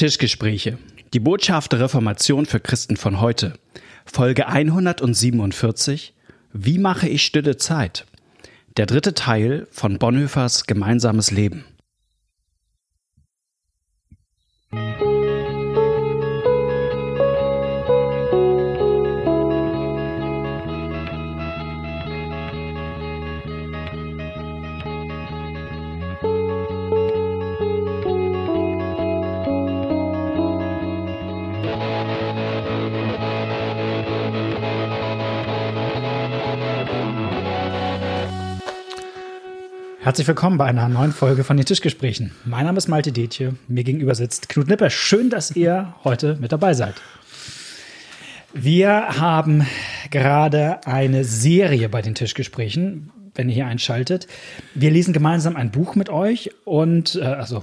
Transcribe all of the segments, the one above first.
Tischgespräche. Die Botschaft der Reformation für Christen von heute. Folge 147. Wie mache ich stille Zeit? Der dritte Teil von Bonhoeffers Gemeinsames Leben. Herzlich willkommen bei einer neuen Folge von den Tischgesprächen. Mein Name ist Malte Detje, mir gegenüber sitzt Knut Nipper. Schön, dass ihr heute mit dabei seid. Wir haben gerade eine Serie bei den Tischgesprächen, wenn ihr hier einschaltet. Wir lesen gemeinsam ein Buch mit euch und äh, also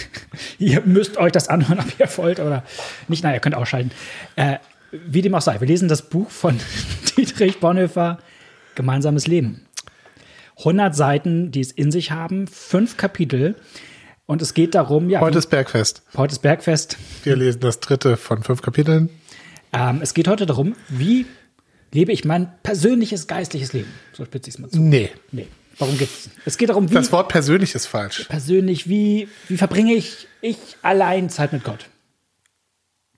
ihr müsst euch das anhören, ob ihr wollt oder nicht. Nein, ihr könnt ausschalten. Äh, wie dem auch sei, wir lesen das Buch von Dietrich Bonhoeffer, Gemeinsames Leben. 100 Seiten, die es in sich haben, fünf Kapitel. Und es geht darum, ja. Heute ist Bergfest. Heute ist Bergfest. Wir lesen das dritte von fünf Kapiteln. Ähm, es geht heute darum, wie lebe ich mein persönliches geistliches Leben. So spitze ich es mal zu. Nee. Nee. Warum geht's? Es geht darum, wie. Das Wort persönlich ist falsch. Persönlich, wie, wie verbringe ich, ich allein Zeit mit Gott?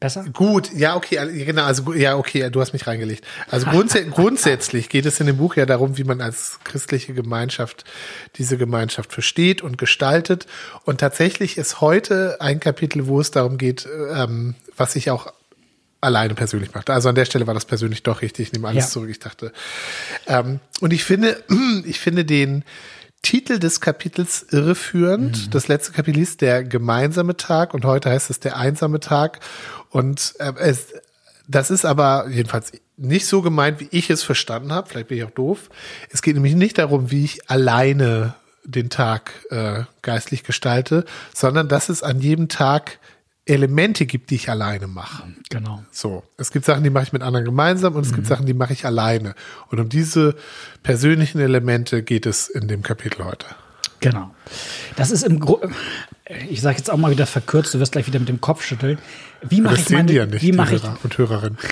Besser? Gut, ja, okay, genau, also ja, okay, du hast mich reingelegt. Also grundsä grundsätzlich geht es in dem Buch ja darum, wie man als christliche Gemeinschaft diese Gemeinschaft versteht und gestaltet. Und tatsächlich ist heute ein Kapitel, wo es darum geht, ähm, was ich auch alleine persönlich macht. Also an der Stelle war das persönlich doch richtig. Ich nehme alles ja. zurück. Ich dachte. Ähm, und ich finde, ich finde den Titel des Kapitels irreführend. Mhm. Das letzte Kapitel ist der gemeinsame Tag und heute heißt es der einsame Tag. Und äh, es, das ist aber jedenfalls nicht so gemeint, wie ich es verstanden habe. Vielleicht bin ich auch doof. Es geht nämlich nicht darum, wie ich alleine den Tag äh, geistlich gestalte, sondern dass es an jedem Tag Elemente gibt, die ich alleine mache. Genau. So. Es gibt Sachen, die mache ich mit anderen gemeinsam und es mhm. gibt Sachen, die mache ich alleine. Und um diese persönlichen Elemente geht es in dem Kapitel heute. Genau. Das ist im Grunde, ich sage jetzt auch mal wieder verkürzt, du wirst gleich wieder mit dem Kopf schütteln. Wie mache ich meine, ja nicht, wie mache ich, und Hörerin.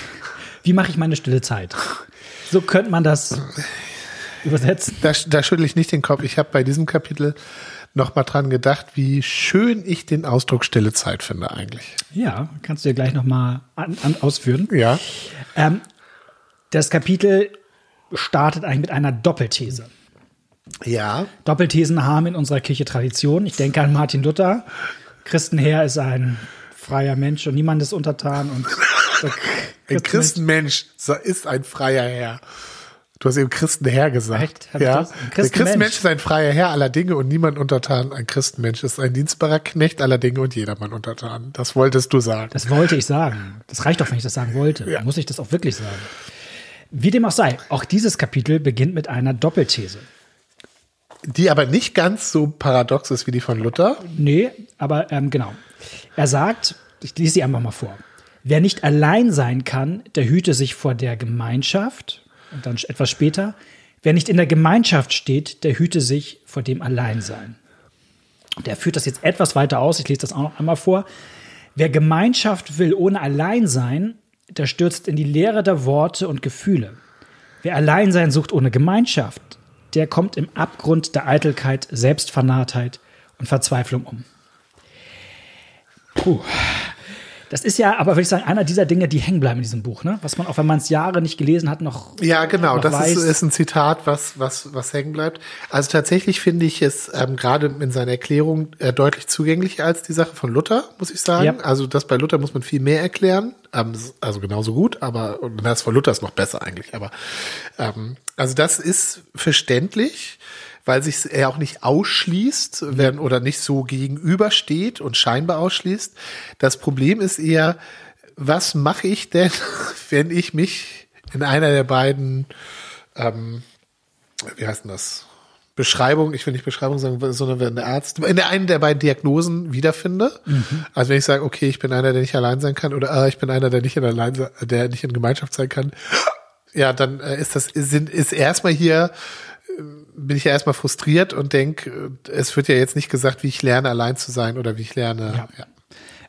Wie mache ich meine stille Zeit? So könnte man das übersetzen. Da, da schüttle ich nicht den Kopf. Ich habe bei diesem Kapitel noch mal dran gedacht, wie schön ich den Ausdruck stille Zeit finde eigentlich. Ja, kannst du dir gleich noch mal an, an ausführen. Ja. Ähm, das Kapitel startet eigentlich mit einer Doppelthese. Ja. Doppelthesen haben in unserer Kirche Tradition. Ich denke an Martin Luther. Christenherr ist ein freier Mensch und niemand ist untertan. Und ein Christenmensch ist ein freier Herr. Du hast eben Christenherr gesagt. Echt? ja. Christenmensch. Der Christenmensch ist ein freier Herr aller Dinge und niemand untertan. Ein Christenmensch ist ein dienstbarer Knecht aller Dinge und jedermann untertan. Das wolltest du sagen. Das wollte ich sagen. Das reicht doch, wenn ich das sagen wollte. Ja. Muss ich das auch wirklich sagen. Wie dem auch sei, auch dieses Kapitel beginnt mit einer Doppelthese die aber nicht ganz so paradox ist wie die von Luther. Nee, aber ähm, genau. Er sagt, ich lese sie einfach mal vor. Wer nicht allein sein kann, der hüte sich vor der Gemeinschaft. Und dann etwas später, wer nicht in der Gemeinschaft steht, der hüte sich vor dem Alleinsein. Der führt das jetzt etwas weiter aus. Ich lese das auch noch einmal vor. Wer Gemeinschaft will ohne Alleinsein, der stürzt in die Leere der Worte und Gefühle. Wer Alleinsein sucht ohne Gemeinschaft, der kommt im Abgrund der Eitelkeit, Selbstvernahrtheit und Verzweiflung um. Puh. Das ist ja, aber würde ich sagen, einer dieser Dinge, die hängen bleiben in diesem Buch, ne? Was man auch, wenn man es Jahre nicht gelesen hat, noch. Ja, genau. Noch das weiß. Ist, ist ein Zitat, was, was, was hängen bleibt. Also tatsächlich finde ich es ähm, gerade in seiner Erklärung äh, deutlich zugänglicher als die Sache von Luther, muss ich sagen. Ja. Also das bei Luther muss man viel mehr erklären. Ähm, also genauso gut, aber das von Luther ist noch besser eigentlich. Aber ähm, also das ist verständlich weil sich er auch nicht ausschließt wenn, oder nicht so gegenübersteht und scheinbar ausschließt. Das Problem ist eher, was mache ich denn, wenn ich mich in einer der beiden, ähm, wie heißt denn das? Beschreibung, ich will nicht Beschreibung sagen, sondern wenn der Arzt, in der einen der beiden Diagnosen wiederfinde. Mhm. Also wenn ich sage, okay, ich bin einer, der nicht allein sein kann, oder äh, ich bin einer, der nicht in allein, der nicht in Gemeinschaft sein kann, ja, dann äh, ist das, sind, ist erstmal hier bin ich ja erstmal frustriert und denke, es wird ja jetzt nicht gesagt, wie ich lerne, allein zu sein oder wie ich lerne. Ja. ja.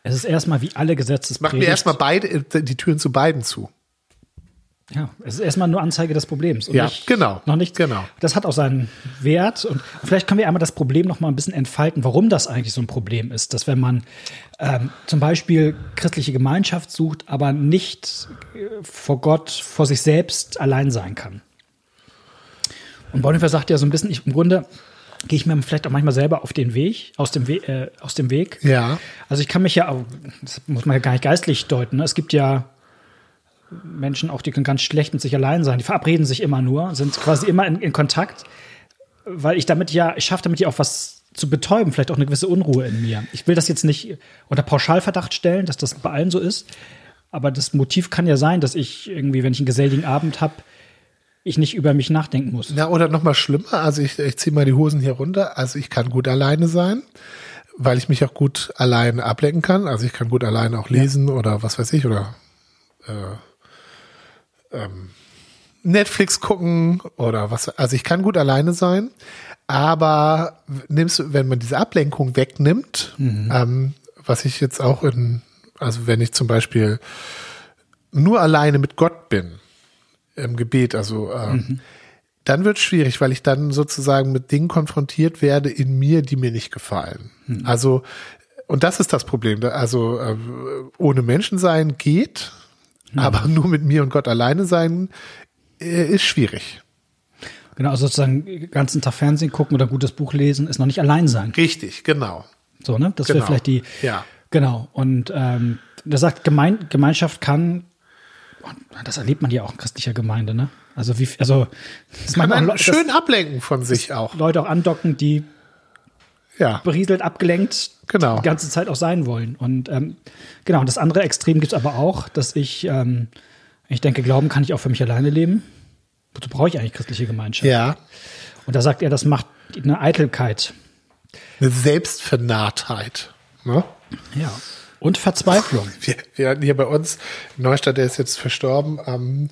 Es ist erstmal wie alle Mach Gesetzespredigten. mir erstmal beide, äh, die Türen zu beiden zu. Ja, es ist erstmal nur Anzeige des Problems. Ja, nicht, genau, Noch nicht. genau. Das hat auch seinen Wert. Und vielleicht können wir einmal das Problem noch mal ein bisschen entfalten, warum das eigentlich so ein Problem ist. Dass wenn man ähm, zum Beispiel christliche Gemeinschaft sucht, aber nicht äh, vor Gott, vor sich selbst allein sein kann. Und Bonhoeffer sagt ja so ein bisschen, ich, im Grunde gehe ich mir vielleicht auch manchmal selber auf den Weg, aus dem, We äh, aus dem Weg. Ja. Also ich kann mich ja, das muss man ja gar nicht geistlich deuten. Ne? Es gibt ja Menschen auch, die können ganz schlecht mit sich allein sein. Die verabreden sich immer nur, sind quasi immer in, in Kontakt, weil ich damit ja, ich schaffe damit ja auch was zu betäuben, vielleicht auch eine gewisse Unruhe in mir. Ich will das jetzt nicht unter Pauschalverdacht stellen, dass das bei allen so ist. Aber das Motiv kann ja sein, dass ich irgendwie, wenn ich einen geselligen Abend habe, ich nicht über mich nachdenken muss. Na, oder noch mal schlimmer, also ich, ich ziehe mal die Hosen hier runter. Also ich kann gut alleine sein, weil ich mich auch gut alleine ablenken kann. Also ich kann gut alleine auch lesen oder was weiß ich, oder äh, ähm, Netflix gucken oder was. Also ich kann gut alleine sein, aber nimmst wenn man diese Ablenkung wegnimmt, ähm, was ich jetzt auch in, also wenn ich zum Beispiel nur alleine mit Gott bin, im Gebet, also ähm, dann wird es schwierig, weil ich dann sozusagen mit Dingen konfrontiert werde in mir, die mir nicht gefallen. Also und das ist das Problem. Also äh, ohne Menschen sein geht, aber nur mit mir und Gott alleine sein äh, ist schwierig. Genau, also sozusagen den ganzen Tag Fernsehen gucken oder gutes Buch lesen, ist noch nicht allein sein. Richtig, genau. So, ne? Das wäre Genau. vielleicht die. Ja. Genau. Und ähm, der sagt, Gemein Gemeinschaft kann, das erlebt man ja auch in christlicher Gemeinde, ne? Also wie, also das Man einen Leute, schön ablenken von sich auch. Leute auch andocken, die Ja, berieselt, abgelenkt Genau. die ganze Zeit auch sein wollen. Und ähm, genau, und das andere Extrem gibt es aber auch, dass ich, ähm, ich denke, glauben kann ich auch für mich alleine leben. Wozu brauche ich eigentlich christliche Gemeinschaft? ja. Und da sagt er, das macht eine Eitelkeit. Eine Selbstvernarrtheit. Ne? Ja. Und Verzweiflung. Wir, wir hatten hier bei uns in Neustadt, der ist jetzt verstorben, ähm,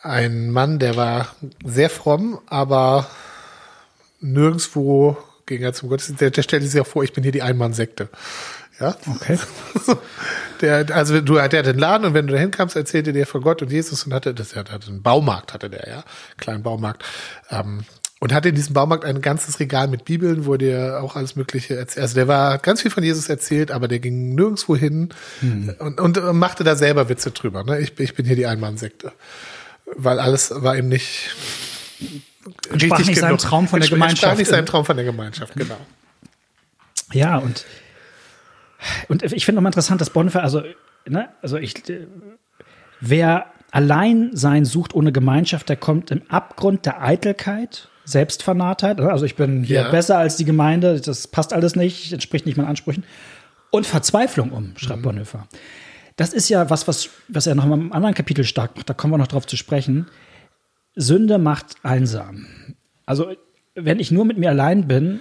ein Mann, der war sehr fromm, aber nirgendwo ging er zum Gottesdienst. Der, der stellte sich auch vor, ich bin hier die Einmann-Sekte. Ja, Okay. der, also du, der hatte einen Laden und wenn du da hinkamst, erzählte der von Gott und Jesus und hatte, das, hatte einen Baumarkt, hatte der, ja, kleinen Baumarkt. Ähm, und hatte in diesem Baumarkt ein ganzes Regal mit Bibeln, wo der auch alles Mögliche erzählt. Also der war ganz viel von Jesus erzählt, aber der ging nirgendwo hin und, und machte da selber Witze drüber. Ne? Ich, ich bin hier die Einmann-Sekte. Weil alles war ihm nicht Entsprach nicht seinem Traum von der Gemeinschaft. nicht seinem Traum von der Gemeinschaft, genau. Ja, und, und ich finde nochmal interessant, dass Bonhoeffer, also, ne, also ich, äh, wer allein sein sucht ohne Gemeinschaft, der kommt im Abgrund der Eitelkeit, Selbstvernarrtheit, also ich bin hier Ja. besser als die Gemeinde, das passt alles nicht, entspricht nicht meinen Ansprüchen, und Verzweiflung um, Mhm. schreibt Bonhoeffer. Das ist ja was, was, was er noch mal im anderen Kapitel stark macht, da kommen wir noch drauf zu sprechen. Sünde macht einsam. Also, wenn ich nur mit mir allein bin,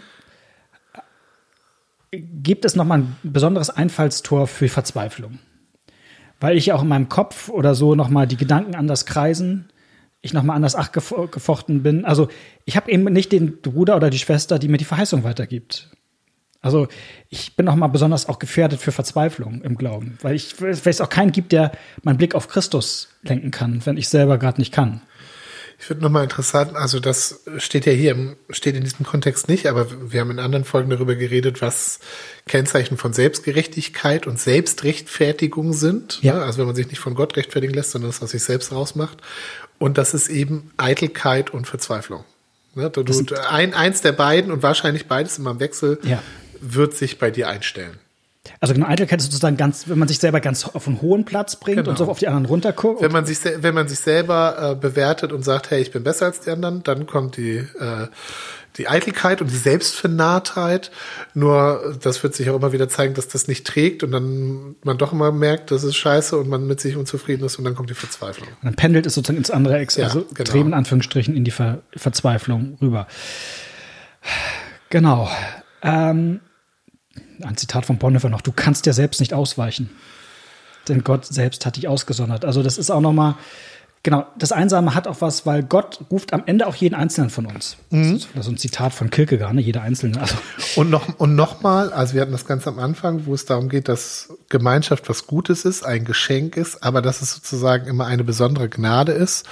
gibt es nochmal ein besonderes Einfallstor für Verzweiflung. Weil ich ja auch in meinem Kopf oder so nochmal die Gedanken anders kreisen, ich nochmal anders gefochten bin. Also ich habe eben nicht den Bruder oder die Schwester, die mir die Verheißung weitergibt. Also ich bin nochmal besonders auch gefährdet für Verzweiflung im Glauben, weil ich weil es auch keinen gibt, der meinen Blick auf Christus lenken kann, wenn ich selber gerade nicht kann. Ich finde nochmal interessant, also das steht ja hier, im- steht in diesem Kontext nicht, aber wir haben in anderen Folgen darüber geredet, was Kennzeichen von Selbstgerechtigkeit und Selbstrechtfertigung sind. Ja. Ne? Also wenn man sich nicht von Gott rechtfertigen lässt, sondern das aus sich selbst rausmacht. Und das ist eben Eitelkeit und Verzweiflung. Ne? Du, du, ein, eins der beiden und wahrscheinlich beides immer im Wechsel Ja. wird sich bei dir einstellen. Also genau, Eitelkeit ist sozusagen ganz, wenn man sich selber ganz auf einen hohen Platz bringt Genau. und so auf die anderen runterguckt. Wenn man sich, wenn man sich selber äh, bewertet und sagt, hey, ich bin besser als die anderen, dann kommt die, äh, die Eitelkeit und die Selbstvernarrtheit. Nur das wird sich auch immer wieder zeigen, dass das nicht trägt und dann man doch immer merkt, das ist scheiße und man mit sich unzufrieden ist und dann kommt die Verzweiflung. Und dann pendelt es sozusagen ins andere Ex Ja, also genau. Extrem in Anführungsstrichen in die Ver Verzweiflung rüber. Genau. Ähm, ein Zitat von Bonhoeffer noch: Du kannst dir selbst nicht ausweichen, denn Gott selbst hat dich ausgesondert. Also das ist auch noch mal Genau, das Einsame hat auch was, weil Gott ruft am Ende auch jeden Einzelnen von uns. Mhm. Das, ist, das ist ein Zitat von Kierkegaard, ne? jeder Einzelne. Also. Und noch und nochmal, also wir hatten das ganz am Anfang, wo es darum geht, dass Gemeinschaft was Gutes ist, ein Geschenk ist, aber dass es sozusagen immer eine besondere Gnade ist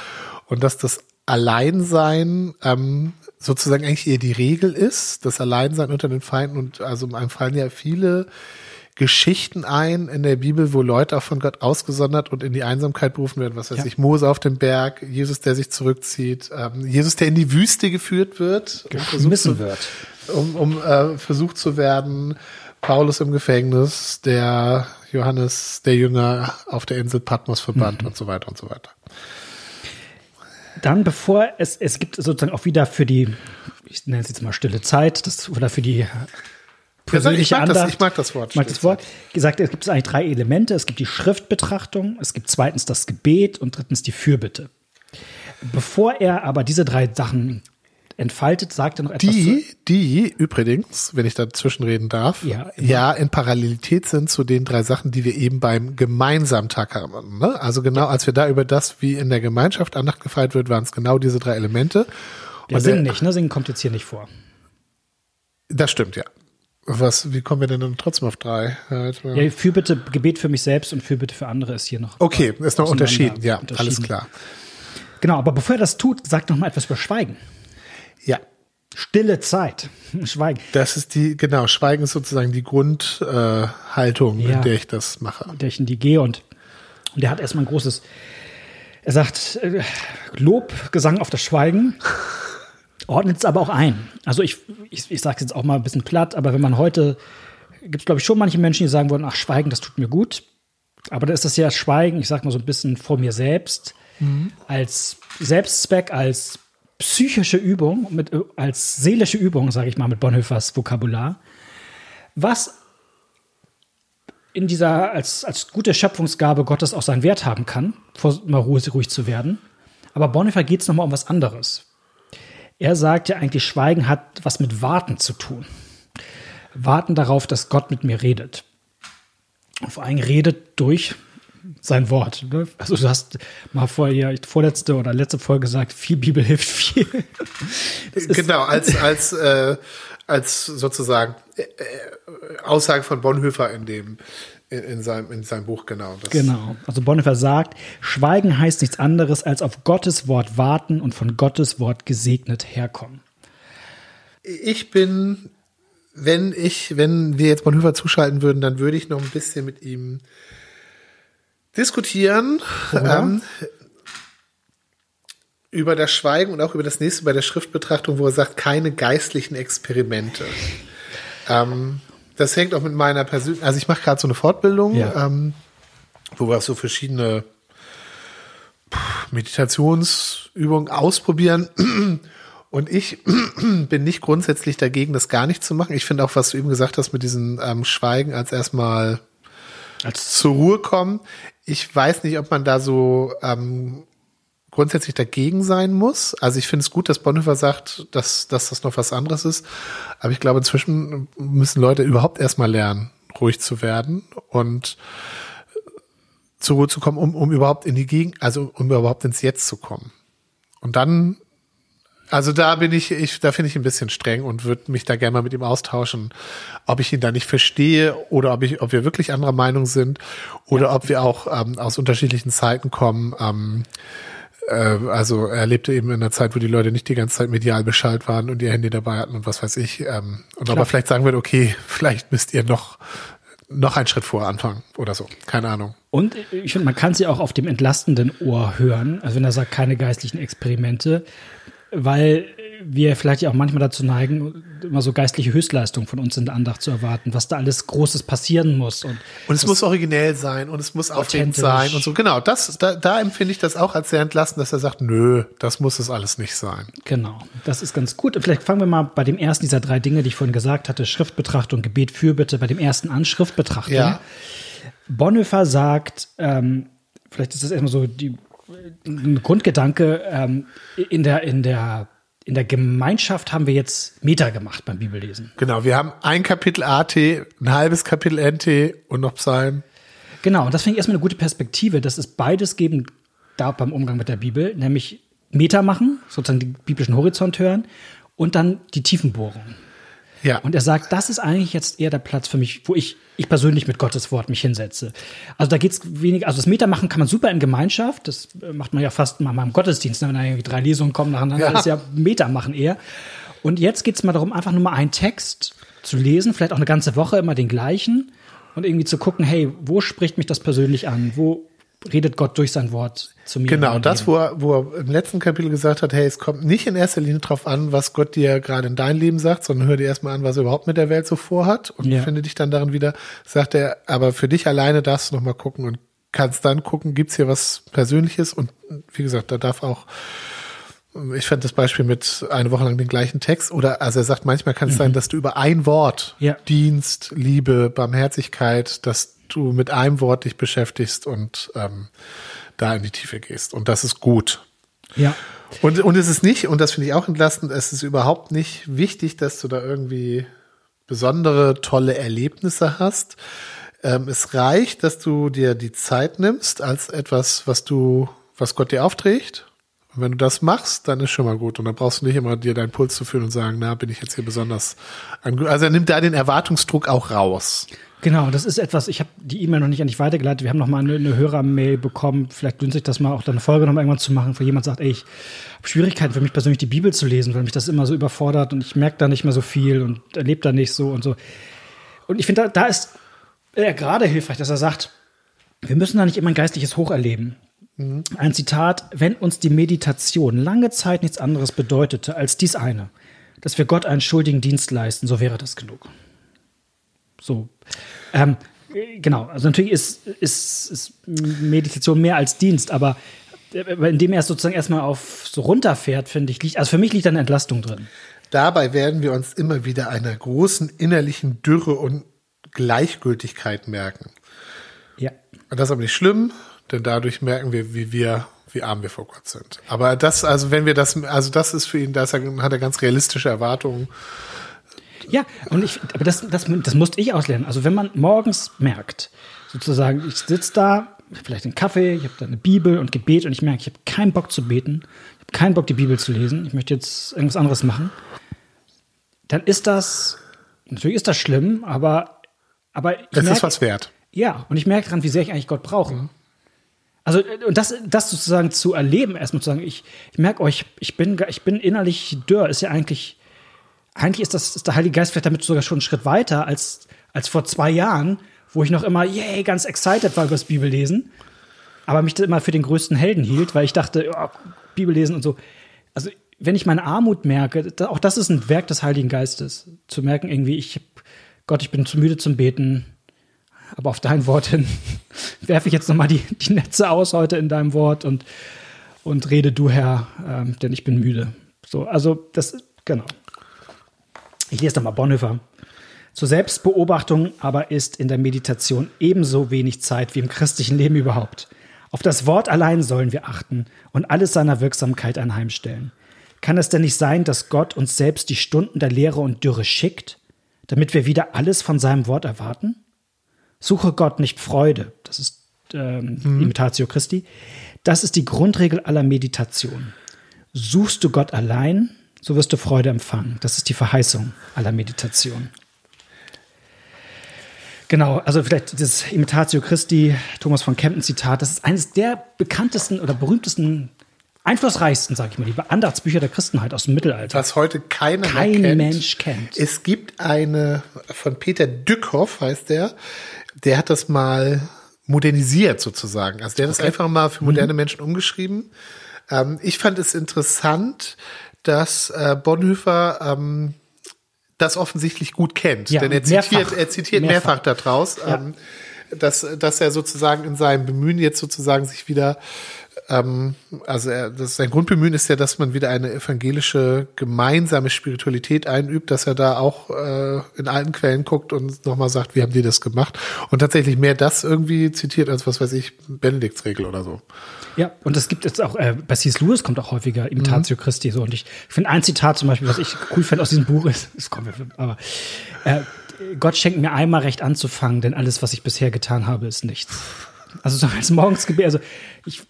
und dass das Alleinsein ähm, sozusagen eigentlich eher die Regel ist, das Alleinsein unter den Feinden und also einem fallen ja viele Geschichten ein in der Bibel, wo Leute auch von Gott ausgesondert und in die Einsamkeit berufen werden. Was weiß ja. ich, Mose auf dem Berg, Jesus, der sich zurückzieht, ähm, Jesus, der in die Wüste geführt wird, geschmissen wird, um, um äh, versucht zu werden, Paulus im Gefängnis, der Johannes, der Jünger auf der Insel Patmos verbannt mhm. und so weiter und so weiter. Dann, bevor es, es gibt sozusagen auch wieder für die, ich nenne es jetzt mal stille Zeit, das, oder für die persönliche ich mag Andacht. Das, ich mag das Wort. Mag das Wort. Gesagt, es gibt eigentlich drei Elemente. Es gibt die Schriftbetrachtung, es gibt zweitens das Gebet und drittens die Fürbitte. Bevor er aber diese drei Sachen entfaltet, sagt er noch etwas. Die, die übrigens, wenn ich dazwischen reden darf, ja, ja in Parallelität sind zu den drei Sachen, die wir eben beim gemeinsamen Tag haben. Ne? Also genau, als wir da über das, wie in der Gemeinschaft Andacht gefeiert wird, waren es genau diese drei Elemente. Wir singen nicht, ne? Singen kommt jetzt hier nicht vor. Das stimmt, ja. Was, wie kommen wir denn dann trotzdem auf drei? Ja, für bitte Gebet für mich selbst und für bitte für andere ist hier noch. Okay, ist noch unterschieden, ja, alles klar. Genau, aber bevor er das tut, sagt noch mal etwas über Schweigen. Ja. Stille Zeit. Schweigen. Das ist die, genau, Schweigen ist sozusagen die Grundhaltung, äh, ja, in der ich das mache. In der ich in die gehe und, und der hat erstmal ein großes, er sagt, äh, Lob, Gesang auf das Schweigen ordnet es aber auch ein. Also ich, ich, ich sage es jetzt auch mal ein bisschen platt, aber wenn man heute, gibt es glaube ich schon manche Menschen, die sagen wollen, ach, Schweigen, das tut mir gut. Aber da ist das ja Schweigen, ich sag mal so ein bisschen vor mir selbst, mhm. als Selbstzweck, als psychische Übung, mit, als seelische Übung, sage ich mal mit Bonhoeffers Vokabular, was in dieser, als, als gute Schöpfungsgabe Gottes auch seinen Wert haben kann, vor, mal ruhig, ruhig zu werden. Aber Bonhoeffer geht es nochmal um was anderes. Er sagt ja eigentlich, Schweigen hat was mit Warten zu tun. Warten darauf, dass Gott mit mir redet. Und vor allem redet durch sein Wort. Ne? Also du hast mal vorher, vorletzte oder letzte Folge gesagt, viel Bibel hilft viel. genau, als, als, äh, als sozusagen äh, äh, Aussage von Bonhoeffer in dem in, in, seinem, in seinem Buch, genau. genau. Also Bonhoeffer sagt, Schweigen heißt nichts anderes als auf Gottes Wort warten und von Gottes Wort gesegnet herkommen. Ich bin, wenn ich, wenn wir jetzt Bonhoeffer zuschalten würden, dann würde ich noch ein bisschen mit ihm diskutieren. Ähm, über das Schweigen und auch über das nächste bei der Schriftbetrachtung, wo er sagt, keine geistlichen Experimente. Ähm, das hängt auch mit meiner persönlichen, also ich mache gerade so eine Fortbildung, ja. ähm, wo wir so verschiedene Meditationsübungen ausprobieren. Und ich bin nicht grundsätzlich dagegen, das gar nicht zu machen. Ich finde auch, was du eben gesagt hast mit diesem ähm, Schweigen als erstmal als zur Ruhe kommen. Ich weiß nicht, ob man da so ähm, grundsätzlich dagegen sein muss. Also ich finde es gut, dass Bonhoeffer sagt, dass, dass das noch was anderes ist. Aber ich glaube, inzwischen müssen Leute überhaupt erstmal lernen, ruhig zu werden und zur Ruhe zu kommen, um, um überhaupt in die Gegend, also um überhaupt ins Jetzt zu kommen. Und dann, also da bin ich, ich da finde ich ein bisschen streng und würde mich da gerne mal mit ihm austauschen, ob ich ihn da nicht verstehe oder ob ich, ob wir wirklich anderer Meinung sind oder ja. ob wir auch ähm, aus unterschiedlichen Zeiten kommen. Ähm, äh, also er lebte eben in einer Zeit, wo die Leute nicht die ganze Zeit medial beschallt waren und ihr Handy dabei hatten und was weiß ich. Ähm, und Klar. aber vielleicht sagen wir, okay, vielleicht müsst ihr noch noch einen Schritt vor anfangen oder so. Keine Ahnung. Und ich finde, man kann sie auch auf dem entlastenden Ohr hören. Also wenn er sagt, keine geistlichen Experimente, weil wir vielleicht ja auch manchmal dazu neigen, immer so geistliche Höchstleistungen von uns in der Andacht zu erwarten, was da alles Großes passieren muss. Und, und es muss originell sein und es muss aufregend sein und so. Genau, das, da, da empfinde ich das auch als sehr entlastend, dass er sagt, nö, das muss es alles nicht sein. Genau, das ist ganz gut. Vielleicht fangen wir mal bei dem ersten dieser drei Dinge, die ich vorhin gesagt hatte, Schriftbetrachtung, Gebet, Fürbitte, bei dem ersten an, Schriftbetrachtung. Ja. Bonhoeffer sagt, ähm, vielleicht ist das erstmal so die, ein Grundgedanke, ähm, in der, in der in der Gemeinschaft haben wir jetzt Meta gemacht beim Bibellesen. Genau, wir haben ein Kapitel AT, ein halbes Kapitel NT und noch Psalm. Genau, und das finde ich erstmal eine gute Perspektive, dass es beides geben da beim Umgang mit der Bibel, nämlich Meta machen, sozusagen den biblischen Horizont hören und dann die Tiefenbohrung. Ja. Und er sagt, das ist eigentlich jetzt eher der Platz für mich, wo ich, ich persönlich mit Gottes Wort mich hinsetze. Also da geht's wenig, also das Meta machen kann man super in Gemeinschaft, das macht man ja fast mal im Gottesdienst, ne? wenn da irgendwie drei Lesungen kommen nacheinander, Ja. ist ja Meta machen eher. Und jetzt geht's mal darum, einfach nur mal einen Text zu lesen, vielleicht auch eine ganze Woche immer den gleichen und irgendwie zu gucken, hey, wo spricht mich das persönlich an? Wo redet Gott durch sein Wort zu mir? Genau, das, wo er, wo er im letzten Kapitel gesagt hat, hey, es kommt nicht in erster Linie drauf an, was Gott dir gerade in dein Leben sagt, sondern hör dir erstmal an, was er überhaupt mit der Welt so vorhat und Ja. finde dich dann darin wieder, sagt er, aber für dich alleine darfst du nochmal gucken und kannst dann gucken, gibt's hier was Persönliches und wie gesagt, da darf auch ich fand das Beispiel mit eine Woche lang den gleichen Text oder also er sagt, manchmal kann es sein, dass du über ein Wort Ja. Dienst, Liebe, Barmherzigkeit, dass du mit einem Wort dich beschäftigst und ähm, da in die Tiefe gehst. Und das ist gut. Ja. Und, und es ist nicht, und das finde ich auch entlastend, es ist überhaupt nicht wichtig, dass du da irgendwie besondere, tolle Erlebnisse hast. Ähm, es reicht, dass du dir die Zeit nimmst als etwas, was du, was Gott dir aufträgt. Und wenn du das machst, dann ist schon mal gut. Und dann brauchst du nicht immer dir deinen Puls zu fühlen und sagen, na, bin ich jetzt hier besonders Also er nimmt da den Erwartungsdruck auch raus. Genau, das ist etwas, ich habe die E-Mail noch nicht an dich weitergeleitet. Wir haben noch mal eine, eine Hörermail bekommen. Vielleicht lohnt sich das mal auch dann eine Folge noch mal irgendwann zu machen, wo jemand sagt, ey, ich habe Schwierigkeiten für mich persönlich die Bibel zu lesen, weil mich das immer so überfordert und ich merke da nicht mehr so viel und erlebe da nicht so und so. Und ich finde, da, da ist er gerade hilfreich, dass er sagt, wir müssen da nicht immer ein geistliches Hoch erleben. Ein Zitat, wenn uns die Meditation lange Zeit nichts anderes bedeutete als dies eine, dass wir Gott einen schuldigen Dienst leisten, so wäre das genug. So. Ähm, äh, genau, also natürlich ist, ist, ist Meditation mehr als Dienst, aber äh, indem er es sozusagen erstmal auf so runterfährt, finde ich, liegt, also für mich liegt da eine Entlastung drin. Dabei werden wir uns immer wieder einer großen innerlichen Dürre und Gleichgültigkeit merken. Ja. Und das ist aber nicht schlimm, denn dadurch merken wir, wie wir, wie arm wir vor Gott sind. Aber das, also wenn wir das, also das ist für ihn, da hat er ganz realistische Erwartungen. Ja, und ich, aber das, das, das musste ich auslernen. Also wenn man morgens merkt, sozusagen, ich sitze da, vielleicht einen Kaffee, ich habe da eine Bibel und Gebet und ich merke, ich habe keinen Bock zu beten, ich habe keinen Bock, die Bibel zu lesen, ich möchte jetzt irgendwas anderes machen, dann ist das, natürlich ist das schlimm, aber, aber ich Es merke, ist was wert. ja, und ich merke dran, wie sehr ich eigentlich Gott brauche. Also, und das, das sozusagen zu erleben, erstmal zu sagen, ich, ich merke euch, ich bin, ich bin innerlich dürr, ist ja eigentlich, eigentlich ist das, ist der Heilige Geist vielleicht damit sogar schon einen Schritt weiter als, als vor zwei Jahren, wo ich noch immer, yay, ganz excited war über das Bibellesen, aber mich immer für den größten Helden hielt, weil ich dachte, ja, Bibellesen und so. Also, wenn ich meine Armut merke, auch das ist ein Werk des Heiligen Geistes, zu merken irgendwie, ich, Gott, ich bin zu müde zum Beten, aber auf dein Wort hin werfe ich jetzt nochmal die, die Netze aus heute in deinem Wort und, und rede du, Herr, ähm, denn ich bin müde. So, also das, genau. Ich lese nochmal Bonhoeffer. Zur Selbstbeobachtung aber ist in der Meditation ebenso wenig Zeit wie im christlichen Leben überhaupt. Auf das Wort allein sollen wir achten und alles seiner Wirksamkeit anheimstellen. Kann es denn nicht sein, dass Gott uns selbst die Stunden der Leere und Dürre schickt, damit wir wieder alles von seinem Wort erwarten? Suche Gott nicht Freude, das ist ähm, Imitatio Christi. Das ist die Grundregel aller Meditation. Suchst du Gott allein, so wirst du Freude empfangen. Das ist die Verheißung aller Meditation. Genau, also vielleicht dieses Imitatio Christi, Thomas von Kempten Zitat, das ist eines der bekanntesten oder berühmtesten, einflussreichsten, sage ich mal, die Andachtsbücher der Christenheit aus dem Mittelalter. Was heute keiner Kein kennt. Mensch kennt. Es gibt eine von Peter Dückhoff, heißt der, der hat das mal modernisiert sozusagen. Also der hat das einfach mal für moderne Mhm. Menschen umgeschrieben. Ähm, ich fand es interessant, dass äh, Bonhoeffer ähm, das offensichtlich gut kennt. Ja, Denn er und mehrfach. zitiert, er zitiert mehrfach, Mehrfach. daraus, Ja. ähm, dass, dass er sozusagen in seinem Bemühen jetzt sozusagen sich wieder ähm, also er, das, sein Grundbemühen ist ja, dass man wieder eine evangelische gemeinsame Spiritualität einübt, dass er da auch äh, in alten Quellen guckt und nochmal sagt, wie haben die das gemacht? Und tatsächlich mehr das irgendwie zitiert als was weiß ich, Benediktsregel oder so. Ja, und es gibt jetzt auch, äh, bei C.S. Lewis kommt auch häufiger Imitatio Christi so. Und ich finde ein Zitat zum Beispiel, was ich cool finde aus diesem Buch ist, das kommt mir, aber äh, Gott schenkt mir einmal Recht anzufangen, denn alles, was ich bisher getan habe, ist nichts. Also so als Morgensgebet, also ich,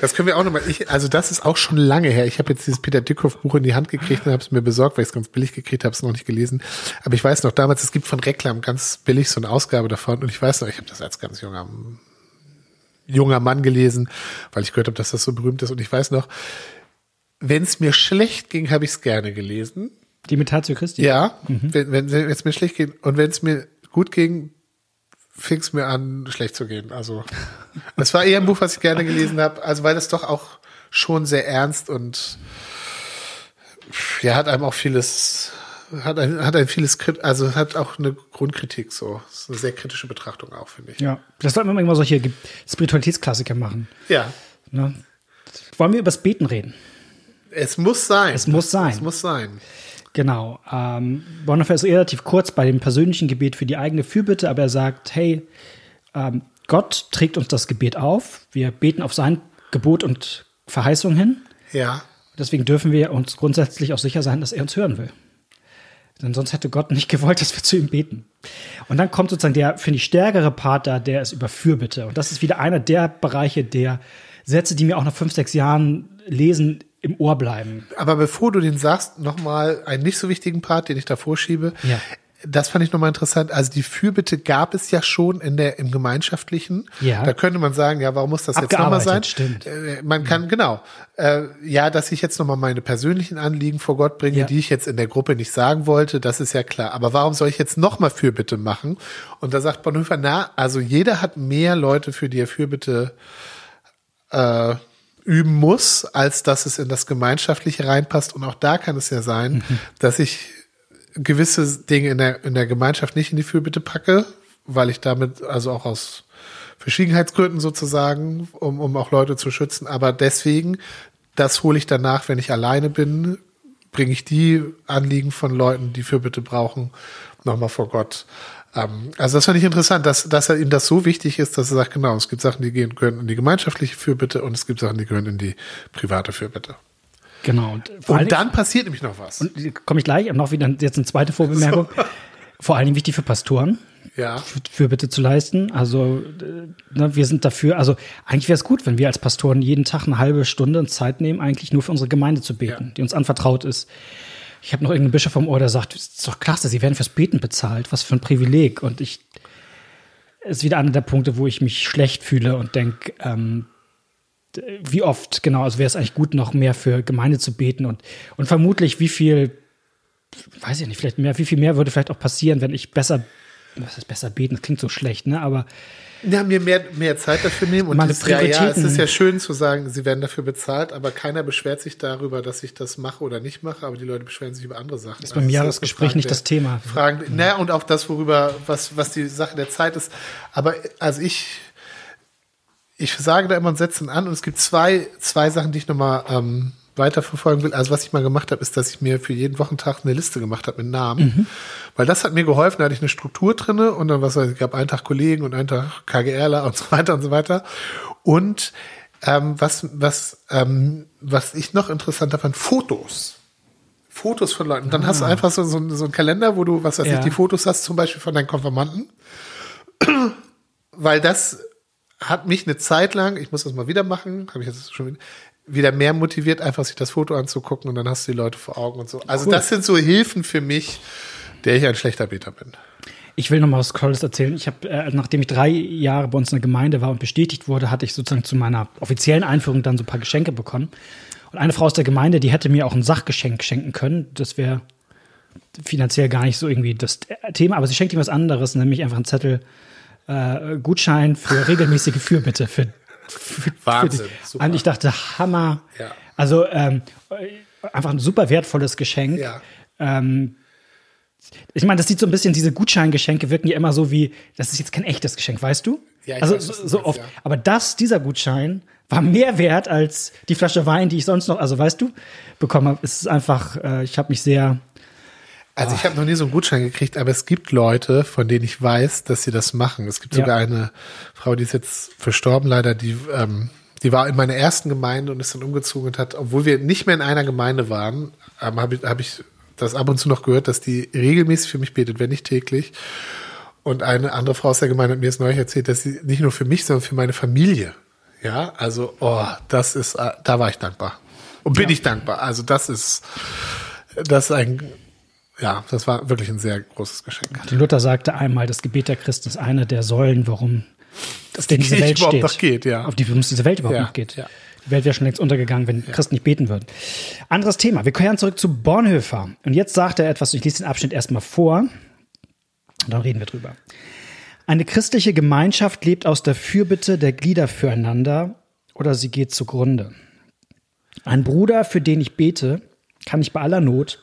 Das können wir auch nochmal. Ich, also das ist auch schon lange her. Ich habe jetzt dieses Peter Dickhoff Buch in die Hand gekriegt und habe es mir besorgt, weil ich es ganz billig gekriegt habe, es noch nicht gelesen. Aber ich weiß noch damals, es gibt von Reklam ganz billig so eine Ausgabe davon und ich weiß noch, ich habe das als ganz junger junger Mann gelesen, weil ich gehört habe, dass das so berühmt ist und ich weiß noch, wenn es mir schlecht ging, habe ich es gerne gelesen. die Imitatio Christi. Ja, wenn wenn es mir schlecht ging und wenn es mir gut ging, fing es mir an, schlecht zu gehen. Also das war eher ein Buch, was ich gerne gelesen habe, also weil es doch auch schon sehr ernst und ja, hat einem auch vieles, hat ein, hat ein vieles, also hat auch eine Grundkritik so. Das ist eine sehr kritische Betrachtung auch, finde ich. Ja, das sollten wir mal irgendwann solche Spiritualitätsklassiker machen. Ja, Ne? Wollen wir übers Beten reden? es muss sein. Es muss sein. Es muss sein. Genau. Ähm, Bonhoeffer ist relativ kurz bei dem persönlichen Gebet für die eigene Fürbitte, aber er sagt, hey, ähm, Gott trägt uns das Gebet auf. Wir beten auf sein Gebot und Verheißung hin. Ja. Deswegen dürfen wir uns grundsätzlich auch sicher sein, dass er uns hören will. Denn sonst hätte Gott nicht gewollt, dass wir zu ihm beten. Und dann kommt sozusagen der, finde ich, stärkere Part da, der ist über Fürbitte. Und das ist wieder einer der Bereiche der Sätze, die mir auch nach fünf, sechs Jahren lesen, im Ohr bleiben. Aber bevor du den sagst, nochmal einen nicht so wichtigen Part, den ich davor schiebe. Ja. Das fand ich nochmal interessant. Also die Fürbitte gab es ja schon in der, im Gemeinschaftlichen. Ja. Da könnte man sagen, ja, warum muss das jetzt nochmal sein? Stimmt. Äh, Man kann, genau. Äh, ja, dass ich jetzt nochmal meine persönlichen Anliegen vor Gott bringe, Ja. die ich jetzt in der Gruppe nicht sagen wollte, das ist ja klar. Aber warum soll ich jetzt nochmal Fürbitte machen? Und da sagt Bonhoeffer, na, also jeder hat mehr Leute, für die er Fürbitte äh, üben muss, als dass es in das Gemeinschaftliche reinpasst. Und auch da kann es ja sein, dass ich gewisse Dinge in der, in der Gemeinschaft nicht in die Fürbitte packe, weil ich damit, also auch aus Verschwiegenheitsgründen sozusagen, um, um auch Leute zu schützen. Aber deswegen, das hole ich danach, wenn ich alleine bin, bringe ich die Anliegen von Leuten, die Fürbitte brauchen, nochmal vor Gott. Ähm, also das fand ich interessant, dass, dass er ihm das so wichtig ist, dass er sagt, genau, es gibt Sachen, die gehen, gehören in die gemeinschaftliche Fürbitte und es gibt Sachen, die gehören in die private Fürbitte. Genau. Und, Und dann passiert nämlich noch was. Dingen- komme ich gleich, noch wieder jetzt eine zweite Vorbemerkung. Vor allen Dingen wichtig für Pastoren, ja. für, für bitte zu leisten. Also äh, ne, wir sind dafür, also eigentlich wäre es gut, wenn wir als Pastoren jeden Tag eine halbe Stunde Zeit nehmen, eigentlich nur für unsere Gemeinde zu beten, Ja. die uns anvertraut ist. Ich habe noch irgendeinen Bischof vom Ohr, der sagt, ist doch klasse, sie werden fürs Beten bezahlt, was für ein Privileg. Und ich ist wieder einer der Punkte, wo ich mich schlecht fühle und denke, ähm, wie oft, genau, also wäre es eigentlich gut, noch mehr für Gemeinde zu beten und, und vermutlich, wie viel, weiß ich nicht, vielleicht mehr, wie viel mehr würde vielleicht auch passieren, wenn ich besser, was ist besser beten, das klingt so schlecht, ne, aber Ja, mir mehr, mehr Zeit dafür nehmen und Meine ja, ja, es ist ja schön zu sagen, sie werden dafür bezahlt, aber keiner beschwert sich darüber, dass ich das mache oder nicht mache, aber die Leute beschweren sich über andere Sachen. Ist beim Jahresgespräch nicht das Thema. Fragen, naja, und auch das, worüber, was, was die Sache der Zeit ist. Aber also ich, ich sage da immer und setze an und es gibt zwei, zwei Sachen, die ich nochmal ähm, weiterverfolgen will. Also was ich mal gemacht habe, ist, dass ich mir für jeden Wochentag eine Liste gemacht habe mit Namen. Weil das hat mir geholfen, da hatte ich eine Struktur drinne und dann was weiß ich, gab einen Tag Kollegen und einen Tag KGRler und so weiter und so weiter. Und ähm, was, was, ähm, was ich noch interessanter fand, Fotos. Fotos von Leuten. Dann hast du einfach so, so, so einen Kalender, wo du, was weiß Ja. ich, die Fotos hast, zum Beispiel von deinen Konfirmanden. Weil das hat mich eine Zeit lang, ich muss das mal wieder machen, habe ich jetzt schon wieder, wieder mehr motiviert, einfach sich das Foto anzugucken und dann hast du die Leute vor Augen und so. Also Cool. das sind so Hilfen für mich, der ich ein schlechter Beter bin. Ich will noch mal was Tolles erzählen. Ich habe, äh, nachdem ich drei Jahre bei uns in der Gemeinde war und bestätigt wurde, hatte ich sozusagen zu meiner offiziellen Einführung dann so ein paar Geschenke bekommen. Und eine Frau aus der Gemeinde, die hätte mir auch ein Sachgeschenk schenken können. Das wäre finanziell gar nicht so irgendwie das Thema, aber sie schenkt ihm was anderes, nämlich einfach einen Zettel äh, Gutschein für regelmäßige Fürbitte. Für, für, Wahnsinn, Für super. und ich dachte, Hammer. Ja. Also ähm, einfach ein super wertvolles Geschenk. Ja. Ähm, ich meine, das sieht so ein bisschen, diese Gutscheingeschenke wirken ja immer so wie, das ist jetzt kein echtes Geschenk, weißt du? Ja, ich also weiß, so, so oft. ja. Aber das, dieser Gutschein, war mehr wert als die Flasche Wein, die ich sonst noch, also weißt du, bekommen habe. Es ist einfach, äh, ich habe mich sehr, Also ich habe noch nie so einen Gutschein gekriegt, aber es gibt Leute, von denen ich weiß, dass sie das machen. Es gibt Ja. sogar eine Frau, die ist jetzt verstorben leider, die, ähm, die war in meiner ersten Gemeinde und ist dann umgezogen und hat, obwohl wir nicht mehr in einer Gemeinde waren, ähm, habe ich, hab ich das ab und zu noch gehört, dass die regelmäßig für mich betet, wenn nicht täglich. Und eine andere Frau aus der Gemeinde hat mir jetzt neulich erzählt, dass sie nicht nur für mich, sondern für meine Familie. Ja, also, oh, das ist, äh, da war ich dankbar. Und bin Ja. ich dankbar. Also, das ist, das ist ein, ja, das war wirklich ein sehr großes Geschenk. Die Luther sagte einmal, das Gebet der Christen ist eine der Säulen, warum das denn diese Welt überhaupt steht. noch geht, ja. Auf die es diese Welt überhaupt Ja, noch geht. ja. Die Welt wäre schon längst untergegangen, wenn Christen nicht beten würden. Anderes Thema. Wir kehren zurück zu Bonhoeffer. Und jetzt sagt er etwas, ich lese den Abschnitt erstmal vor. Und dann reden wir drüber. Eine christliche Gemeinschaft lebt aus der Fürbitte der Glieder füreinander oder sie geht zugrunde. Ein Bruder, für den ich bete, kann ich bei aller Not,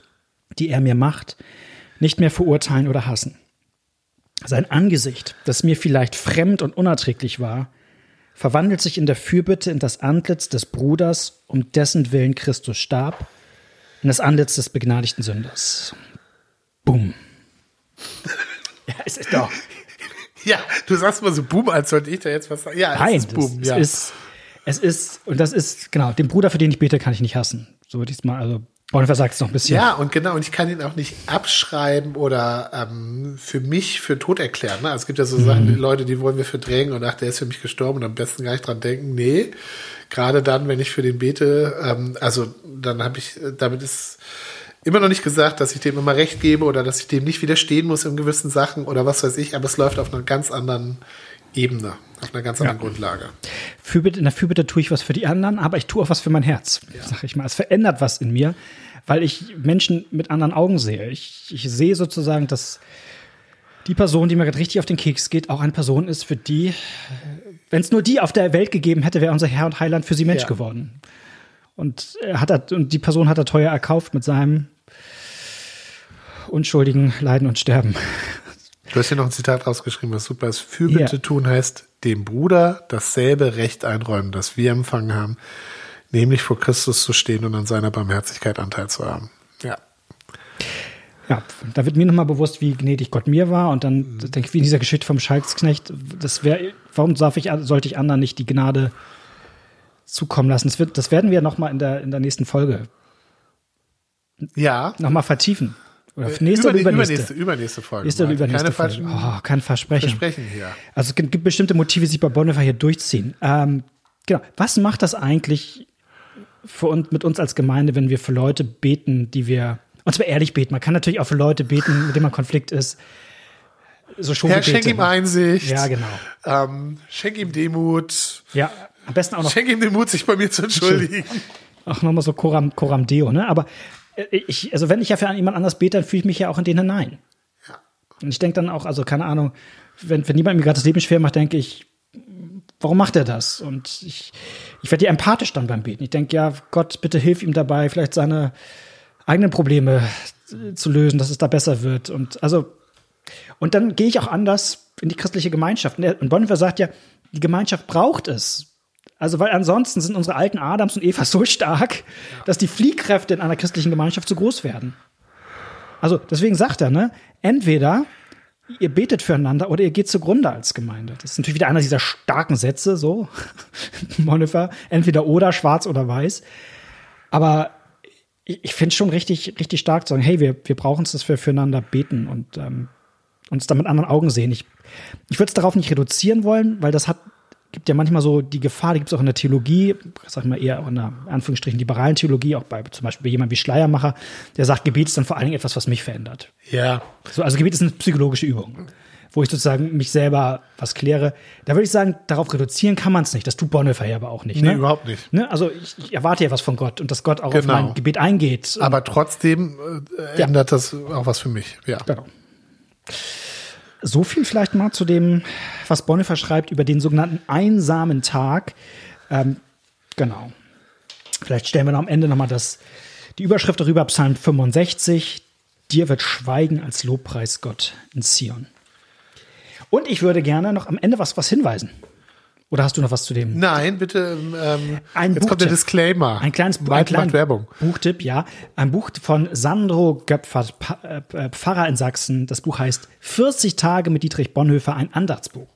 die er mir macht, nicht mehr verurteilen oder hassen. Sein Angesicht, das mir vielleicht fremd und unerträglich war, verwandelt sich in der Fürbitte in das Antlitz des Bruders, um dessen Willen Christus starb, in das Antlitz des begnadigten Sünders. Bumm. Ja, es ist doch. Ja, du sagst mal so Boom, als sollte ich da jetzt was sagen. Ja, es Nein, ist Boom, das, ja. es ist, es ist, und das ist, genau, den Bruder, für den ich bete, kann ich nicht hassen. So würde ich es mal, also, Bonhoeffer sagt es noch ein bisschen. Ja, und genau, und ich kann ihn auch nicht abschreiben oder ähm, für mich für tot erklären. Ne? Also es gibt ja so Sachen, Mhm. die Leute, die wollen wir verdrängen und ach, der ist für mich gestorben und am besten gar nicht dran denken. Nee, gerade dann, wenn ich für den bete, ähm, also dann habe ich, damit ist immer noch nicht gesagt, dass ich dem immer recht gebe oder dass ich dem nicht widerstehen muss in gewissen Sachen oder was weiß ich, aber es läuft auf einer ganz anderen Ebene, auf einer ganz anderen Grundlage. Fürbitte, in der Fürbitte tue ich was für die anderen, aber ich tue auch was für mein Herz, sag ich mal. Es verändert was in mir, weil ich Menschen mit anderen Augen sehe. Ich, ich sehe sozusagen, dass die Person, die mir gerade richtig auf den Keks geht, auch eine Person ist, für die, wenn es nur die auf der Welt gegeben hätte, wäre unser Herr und Heiland für sie Mensch Ja. geworden. Und, er hat er, und die Person hat er teuer erkauft mit seinem unschuldigen Leiden und Sterben. Du hast hier noch ein Zitat rausgeschrieben, was super ist. Fürbitte Ja. tun heißt, dem Bruder dasselbe Recht einräumen, das wir empfangen haben, nämlich vor Christus zu stehen und an seiner Barmherzigkeit Anteil zu haben. Ja. Ja, da wird mir nochmal bewusst, wie gnädig Gott mir war. Und dann denke ich, wie in dieser Geschichte vom Schalksknecht, das wäre, warum darf ich, sollte ich anderen nicht die Gnade zukommen lassen? Das, wird, das werden wir nochmal in der, in der nächsten Folge Ja. nochmal vertiefen. Oder nächste oder Übernächste, übernächste? Folge. Nächste oder übernächste Keine Folge. Oh, kein Versprechen. Versprechen hier. Also es gibt bestimmte Motive, die sich bei Bonhoeffer hier durchziehen. Ähm, genau. Was macht das eigentlich für uns, mit uns als Gemeinde, wenn wir für Leute beten, die wir, und zwar ehrlich beten. Man kann natürlich auch für Leute beten, mit denen man Konflikt ist. So schon Herr, schenk ihm Einsicht. Ja, genau. Ähm, schenk ihm Demut. Ja, am besten auch noch, Schenk ihm den Mut, sich bei mir zu entschuldigen. auch noch mal so Coram, Coram Deo, ne? Aber äh, ich, also wenn ich ja für jemand anders bete, dann fühle ich mich ja auch in den hinein. Und ich denke dann auch, also keine Ahnung, wenn, wenn jemand mir gerade das Leben schwer macht, denke ich, warum macht er das? Und ich, ich werde ja empathisch dann beim Beten. Ich denke, ja, Gott, bitte hilf ihm dabei, vielleicht seine eigenen Probleme äh, zu lösen, dass es da besser wird. Und also, und dann gehe ich auch anders in die christliche Gemeinschaft. Und Bonhoeffer sagt ja, die Gemeinschaft braucht es. Also, weil ansonsten sind unsere alten Adams und Eva so stark, dass die Fliehkräfte in einer christlichen Gemeinschaft zu groß werden. Also, deswegen sagt er, ne, entweder ihr betet füreinander oder ihr geht zugrunde als Gemeinde. Das ist natürlich wieder einer dieser starken Sätze, so, Bonhoeffer, entweder oder, schwarz oder weiß. Aber ich, ich finde es schon richtig, richtig stark zu sagen, hey, wir, wir brauchen es, dass wir füreinander beten und ähm, uns da mit anderen Augen sehen. Ich, ich würde es darauf nicht reduzieren wollen, weil das hat, gibt ja manchmal so die Gefahr, die gibt es auch in der Theologie, sag ich mal eher auch in der Anführungsstrichen liberalen Theologie, auch bei zum Beispiel bei jemand wie Schleiermacher, der sagt, Gebet ist dann vor allen Dingen etwas, was mich verändert. Ja. So, also Gebet ist eine psychologische Übung, wo ich sozusagen mich selber was kläre. Da würde ich sagen, darauf reduzieren kann man es nicht. Das tut Bonhoeffer ja aber auch nicht. Nee, ne? überhaupt nicht. Ne? Also ich, ich erwarte ja was von Gott und dass Gott auch Genau. auf mein Gebet eingeht. Aber trotzdem äh, Ja. ändert das auch was für mich. Ja. Genau. So viel vielleicht mal zu dem, was Bonhoeffer schreibt über den sogenannten einsamen Tag. Ähm, genau. Vielleicht stellen wir noch am Ende nochmal die Überschrift darüber, Psalm 65. Dir wird Schweigen als Lobpreis Gott in Zion. Und ich würde gerne noch am Ende was, was hinweisen. Oder hast du noch was zu dem? Nein, bitte. Ähm, Ein jetzt kommt der Buchtipp. Disclaimer. Ein kleines ein macht Werbung. Buchtipp, ja. Ein Buch von Sandro Göpfert, äh, äh, Pfarrer in Sachsen. Das Buch heißt 40 Tage mit Dietrich Bonhoeffer, ein Andachtsbuch.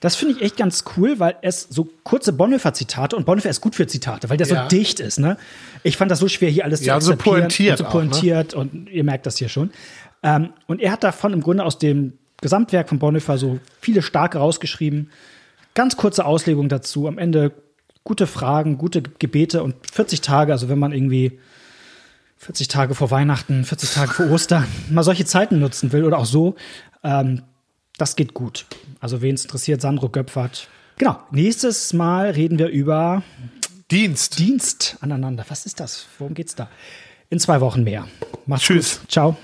Das finde ich echt ganz cool, weil es so kurze Bonhoeffer-Zitate und Bonhoeffer ist gut für Zitate, weil der Ja. so dicht ist. Ne? Ich fand das so schwer, hier alles Ja, zu so akzeptieren pointiert und so auch, ne? pointiert und ihr merkt das hier schon. Ähm, und er hat davon im Grunde aus dem Gesamtwerk von Bonhoeffer, so viele starke rausgeschrieben. Ganz kurze Auslegung dazu. Am Ende gute Fragen, gute Gebete und 40 Tage, also wenn man irgendwie 40 Tage vor Weihnachten, 40 Tage vor Ostern mal solche Zeiten nutzen will oder auch so, ähm, das geht gut. Also wen es interessiert, Sandro Göpfert. Genau, nächstes Mal reden wir über Dienst. Dienst aneinander. Was ist das? Worum geht's da? In zwei Wochen mehr. Macht's Tschüss. Gut. Ciao.